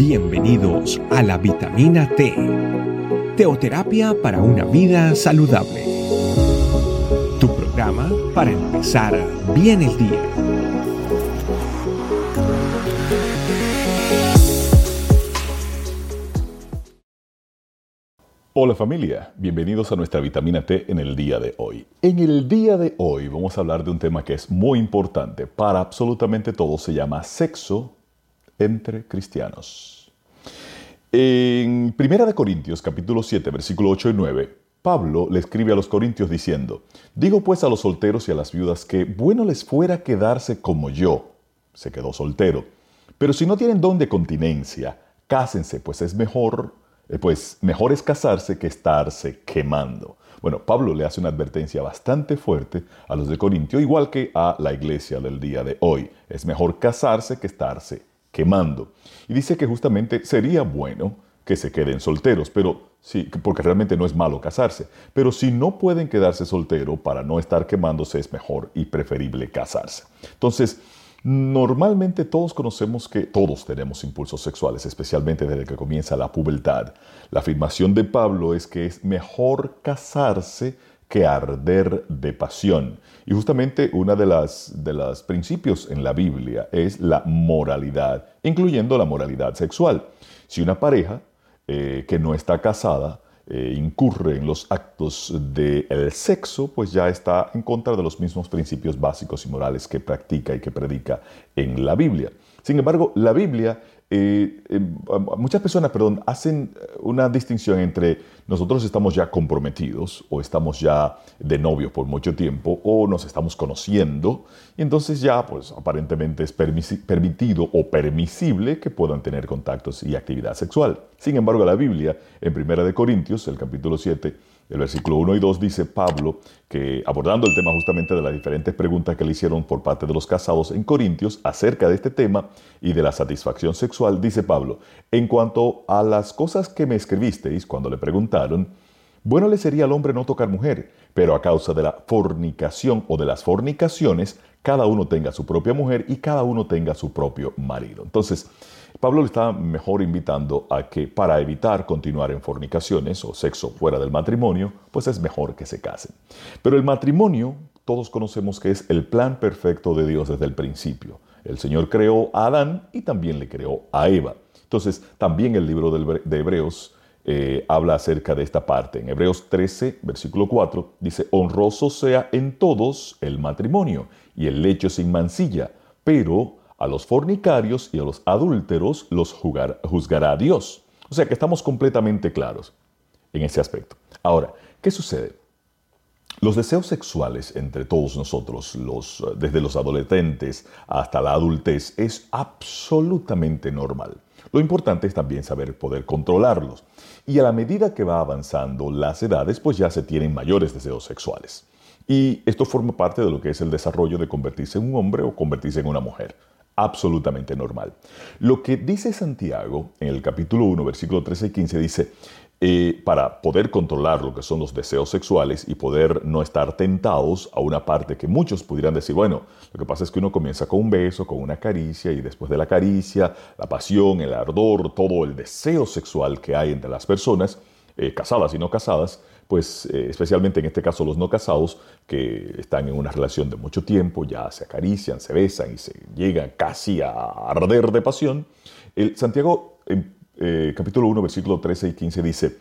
Bienvenidos a la vitamina T, teoterapia para una vida saludable. Tu programa para empezar bien el día. Hola familia, bienvenidos a nuestra vitamina T en el día de hoy. En el día de hoy vamos a hablar de un tema que es muy importante para absolutamente todos, se llama sexo entre cristianos. En Primera de Corintios capítulo 7 versículo 8 y 9, Pablo le escribe a los corintios diciendo, Digo pues a los solteros y a las viudas que bueno les fuera quedarse como yo, se quedó soltero, pero si no tienen don de continencia, cásense, pues es mejor, eh, pues mejor es casarse que estarse quemando. Bueno, Pablo le hace una advertencia bastante fuerte a los de Corintio, igual que a la iglesia del día de hoy. Es mejor casarse que estarse quemando. Y dice que justamente sería bueno que se queden solteros, pero sí, porque realmente no es malo casarse. Pero si no pueden quedarse solteros para no estar quemándose, es mejor y preferible casarse. Entonces, normalmente todos conocemos que todos tenemos impulsos sexuales, especialmente desde que comienza la pubertad. La afirmación de Pablo es que es mejor casarse que arder de pasión. Y justamente uno de los de principios en la Biblia es la moralidad, incluyendo la moralidad sexual. Si una pareja eh, que no está casada eh, incurre en los actos del sexo, pues ya está en contra de los mismos principios básicos y morales que practica y que predica en la Biblia. Sin embargo, la Biblia eh, eh, muchas personas, perdón, hacen una distinción entre nosotros estamos ya comprometidos o estamos ya de novio por mucho tiempo o nos estamos conociendo y entonces ya pues aparentemente es permitido o permisible que puedan tener contactos y actividad sexual. Sin embargo, la Biblia en Primera de Corintios, el capítulo 7, el versículo 1 y 2 dice Pablo que abordando el tema justamente de las diferentes preguntas que le hicieron por parte de los casados en Corintios acerca de este tema y de la satisfacción sexual, dice Pablo, en cuanto a las cosas que me escribisteis cuando le preguntaron, bueno le sería al hombre no tocar mujer, pero a causa de la fornicación o de las fornicaciones, cada uno tenga su propia mujer y cada uno tenga su propio marido. Entonces, Pablo le está mejor invitando a que para evitar continuar en fornicaciones o sexo fuera del matrimonio, pues es mejor que se casen. Pero el matrimonio, todos conocemos que es el plan perfecto de Dios desde el principio. El Señor creó a Adán y también le creó a Eva. Entonces, también el libro de Hebreos eh, habla acerca de esta parte. En Hebreos 13, versículo 4, dice, honroso sea en todos el matrimonio y el lecho sin mancilla, pero a los fornicarios y a los adúlteros los juzgará Dios. O sea que estamos completamente claros en ese aspecto. Ahora, ¿qué sucede? Los deseos sexuales entre todos nosotros, los, desde los adolescentes hasta la adultez, es absolutamente normal. Lo importante es también saber poder controlarlos. Y a la medida que va avanzando las edades, pues ya se tienen mayores deseos sexuales. Y esto forma parte de lo que es el desarrollo de convertirse en un hombre o convertirse en una mujer absolutamente normal. Lo que dice Santiago en el capítulo 1, versículo 13 y 15 dice, eh, para poder controlar lo que son los deseos sexuales y poder no estar tentados a una parte que muchos pudieran decir, bueno, lo que pasa es que uno comienza con un beso, con una caricia y después de la caricia, la pasión, el ardor, todo el deseo sexual que hay entre las personas, eh, casadas y no casadas, pues eh, especialmente en este caso los no casados, que están en una relación de mucho tiempo, ya se acarician, se besan y se llegan casi a arder de pasión. El Santiago, eh, capítulo 1, versículo 13 y 15 dice,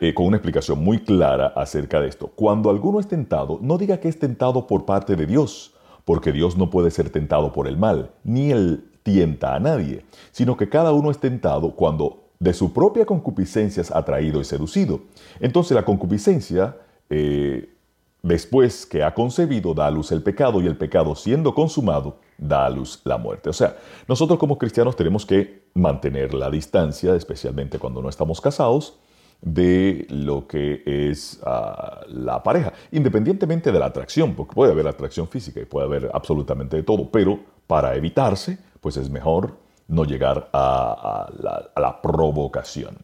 eh, con una explicación muy clara acerca de esto, cuando alguno es tentado, no diga que es tentado por parte de Dios, porque Dios no puede ser tentado por el mal, ni él tienta a nadie, sino que cada uno es tentado cuando de su propia concupiscencia es atraído y seducido. Entonces la concupiscencia, eh, después que ha concebido, da a luz el pecado y el pecado siendo consumado, da a luz la muerte. O sea, nosotros como cristianos tenemos que mantener la distancia, especialmente cuando no estamos casados, de lo que es ah, la pareja, independientemente de la atracción, porque puede haber atracción física y puede haber absolutamente de todo, pero para evitarse, pues es mejor no llegar a, la, provocación.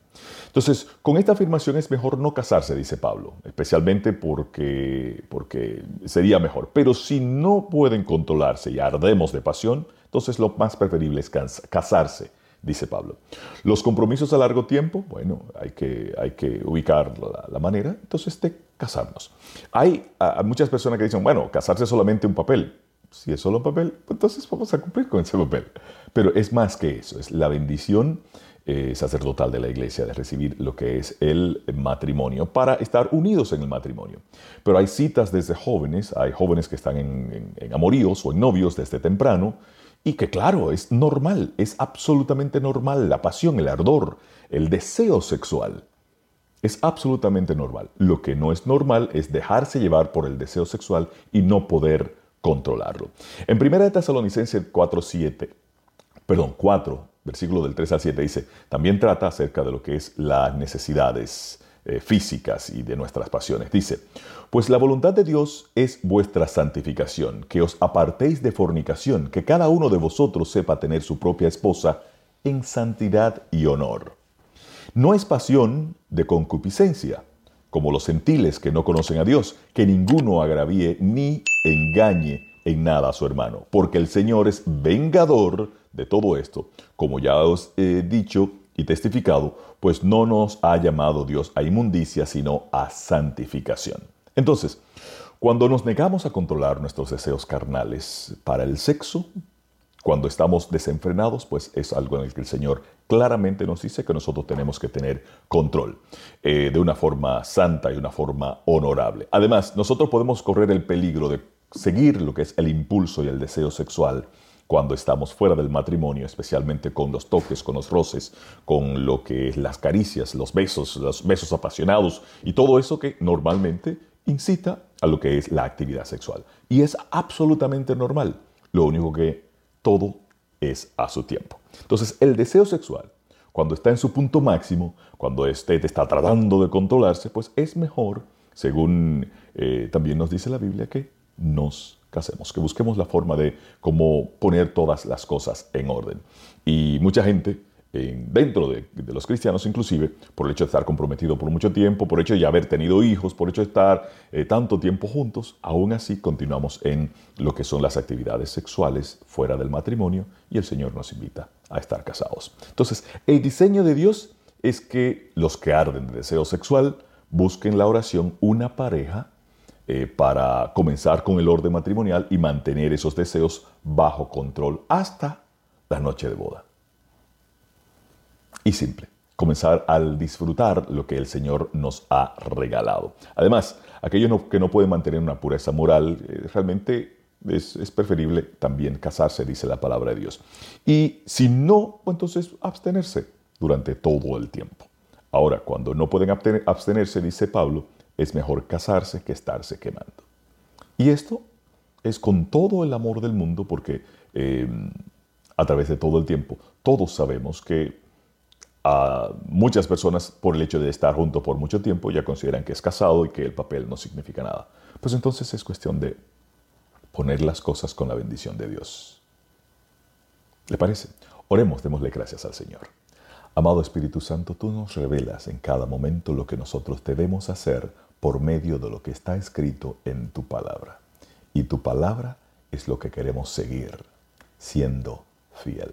Entonces, con esta afirmación es mejor no casarse, dice Pablo, especialmente porque, porque sería mejor. Pero si no pueden controlarse y ardemos de pasión, entonces lo más preferible es casarse. dice Pablo. Los compromisos a largo tiempo, bueno, hay que, hay que ubicar la, manera, entonces de casarnos. Hay muchas personas que dicen, bueno, casarse es solamente un papel. Si es solo papel, pues entonces vamos a cumplir con ese papel. Pero es más que eso, es la bendición eh, sacerdotal de la iglesia de recibir lo que es el matrimonio para estar unidos en el matrimonio. Pero hay citas desde jóvenes, hay jóvenes que están en, en amoríos o en novios desde temprano, y que claro, es normal, es absolutamente normal la pasión, el ardor, el deseo sexual. Es absolutamente normal. Lo que no es normal es dejarse llevar por el deseo sexual y no poder controlarlo. En 1 Tesalonicenses 4, 7, perdón, 4, versículo del 3 al 7 dice, también trata acerca de lo que es las necesidades eh, físicas y de nuestras pasiones. Dice, pues la voluntad de Dios es vuestra santificación, que os apartéis de fornicación, que cada uno de vosotros sepa tener su propia esposa en santidad y honor. No es pasión de concupiscencia, como los gentiles que no conocen a Dios, que ninguno agravíe ni engañe en nada a su hermano, porque el Señor es vengador de todo esto, como ya os he dicho y testificado, pues no nos ha llamado Dios a inmundicia, sino a santificación. Entonces, cuando nos negamos a controlar nuestros deseos carnales para el sexo, cuando estamos desenfrenados, pues es algo en el que el Señor claramente nos dice que nosotros tenemos que tener control eh, de una forma santa y una forma honorable. Además, nosotros podemos correr el peligro de seguir lo que es el impulso y el deseo sexual cuando estamos fuera del matrimonio, especialmente con los toques, con los roces, con lo que es las caricias, los besos, los besos apasionados y todo eso que normalmente incita a lo que es la actividad sexual. Y es absolutamente normal. Lo único que todo es a su tiempo. Entonces, el deseo sexual, cuando está en su punto máximo, cuando este te está tratando de controlarse, pues es mejor, según eh, también nos dice la Biblia, que nos casemos, que busquemos la forma de cómo poner todas las cosas en orden. Y mucha gente, dentro de, los cristianos inclusive, por el hecho de estar comprometido por mucho tiempo, por el hecho de haber tenido hijos, por el hecho de estar eh, tanto tiempo juntos, aún así continuamos en lo que son las actividades sexuales fuera del matrimonio y el Señor nos invita a estar casados. Entonces, el diseño de Dios es que los que arden de deseo sexual busquen la oración una pareja eh, para comenzar con el orden matrimonial y mantener esos deseos bajo control hasta la noche de boda. Y simple, comenzar al disfrutar lo que el Señor nos ha regalado. Además, aquellos que no pueden mantener una pureza moral, eh, realmente es, es, preferible también casarse, dice la palabra de Dios. Y si no, pues entonces abstenerse durante todo el tiempo. Ahora, cuando no pueden abstenerse, dice Pablo, es mejor casarse que estarse quemando. Y esto es con todo el amor del mundo porque eh, a través de todo el tiempo todos sabemos que a muchas personas por el hecho de estar juntos por mucho tiempo ya consideran que es casado y que el papel no significa nada. Pues entonces es cuestión de poner las cosas con la bendición de Dios. ¿Le parece? Oremos, démosle gracias al Señor. Amado Espíritu Santo, tú nos revelas en cada momento lo que nosotros debemos hacer por medio de lo que está escrito en tu palabra. Y tu palabra es lo que queremos seguir, siendo fiel.